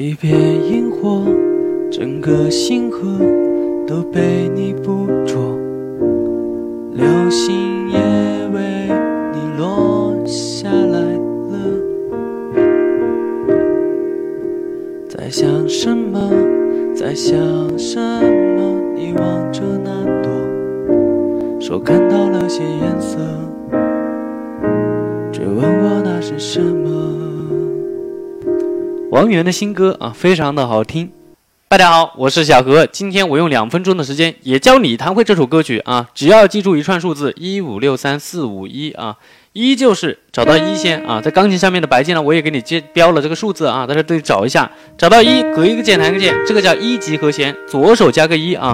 一片萤火，整个星河都被你捕捉，流星也为你落下来了。在想什么？在想什么？你望着那朵，说看到了些颜色，追问我那是什么。王源的新歌啊，非常的好听。大家好，我是小何，今天我用两分钟的时间也教你弹会这首歌曲啊，只要记住一串数字一五六三四五一啊，一就是找到一先啊，在钢琴上面的白键呢，我也给你接标了这个数字啊，大家得找一下，找到一隔一个键弹个键，这个叫一级和弦，左手加个一啊。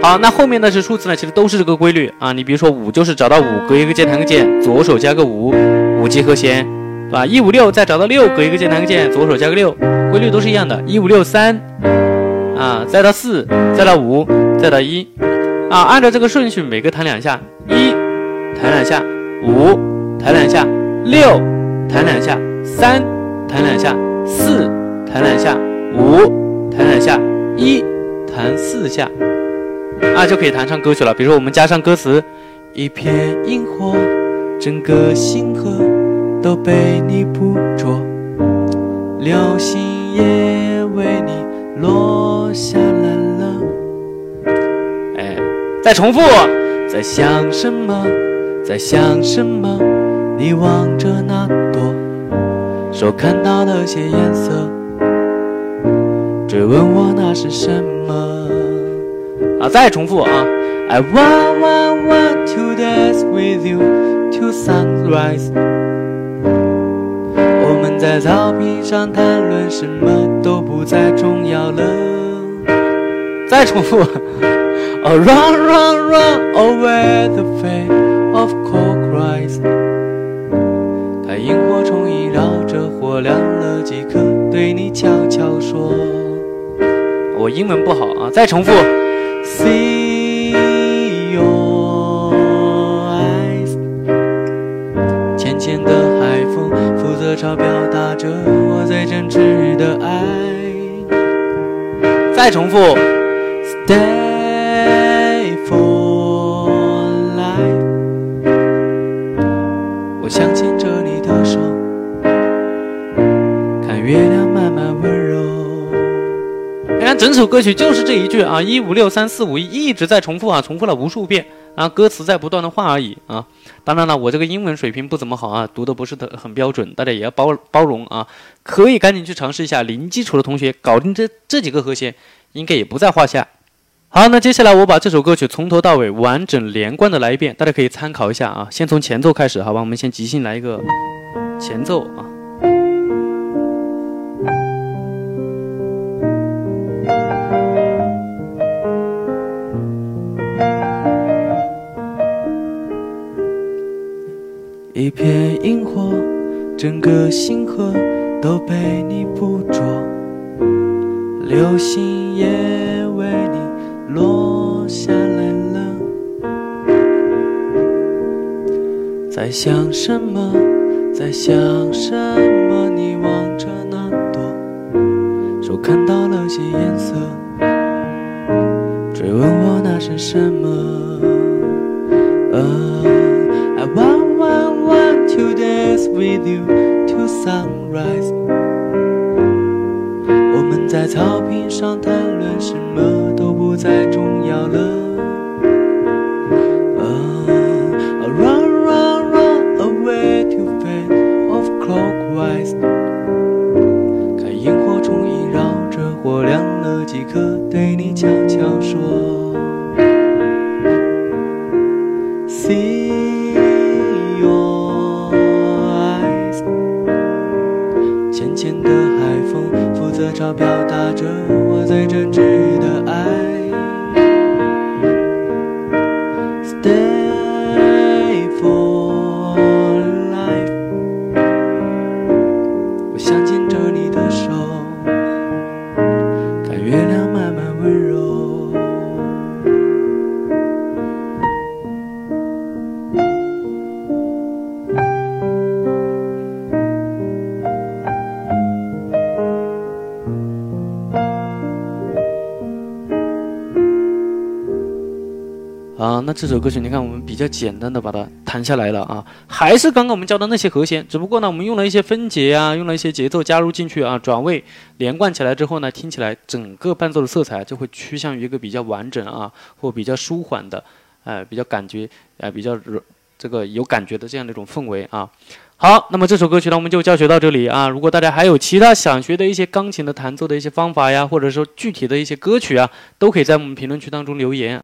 好，那后面的是数字呢，其实都是这个规律啊，你比如说五就是找到五隔一个键弹个键，左手加个五，五级和弦。把？一五六再找到六，隔一个键弹个键，左手加个六，规律都是一样的。一五六三，啊，再到四，再到五，再到一，啊，按照这个顺序，每个弹两下，一弹两下，五弹两下，六弹两下，三弹两下，四弹两下，五弹两下，一弹四下，啊，就可以弹唱歌曲了。比如说我们加上歌词，一片萤火，整个星河。都被你捕捉，流星也为你落下来了。哎，再重复，在想什么？在想什么？你望着那朵，说看到了些颜色，追问我那是什么？啊，再重复啊！I want want want to dance with you till sunrise。们在草坪上谈论什么都不再重要了。再重复。Oh run run run away the fate of cold cries。看萤火虫萦绕着火亮了几颗，对你悄悄说。我英文不好啊，再重复。See 负责朝表。着我最真挚的爱。再重复，Stay for life。我想牵着你的手，看月亮慢慢温柔。你看，整首歌曲就是这一句啊，一五六三四五一，一直在重复啊，重复了无数遍。啊，歌词在不断的换而已啊！当然了，我这个英文水平不怎么好啊，读的不是很很标准，大家也要包包容啊！可以赶紧去尝试一下，零基础的同学搞定这这几个和弦，应该也不在话下。好，那接下来我把这首歌曲从头到尾完整连贯的来一遍，大家可以参考一下啊！先从前奏开始，好吧？我们先即兴来一个前奏啊。萤火，整个星河都被你捕捉，流星也为你落下来了。在想什么？在想什么？你望着那朵，说看到了些颜色，追问我那是什么？With you to sunrise，我们在草坪上谈论什么都不再重要了。表达着我最真挚的爱。Stay for life 我想牵着你的手。啊，那这首歌曲你看我们比较简单的把它弹下来了啊，还是刚刚我们教的那些和弦，只不过呢我们用了一些分解啊，用了一些节奏加入进去啊，转位连贯起来之后呢，听起来整个伴奏的色彩就会趋向于一个比较完整啊，或比较舒缓的，哎，比较感觉哎比较这个有感觉的这样的一种氛围啊。好，那么这首歌曲呢，我们就教学到这里啊。如果大家还有其他想学的一些钢琴的弹奏的一些方法呀，或者说具体的一些歌曲啊，都可以在我们评论区当中留言。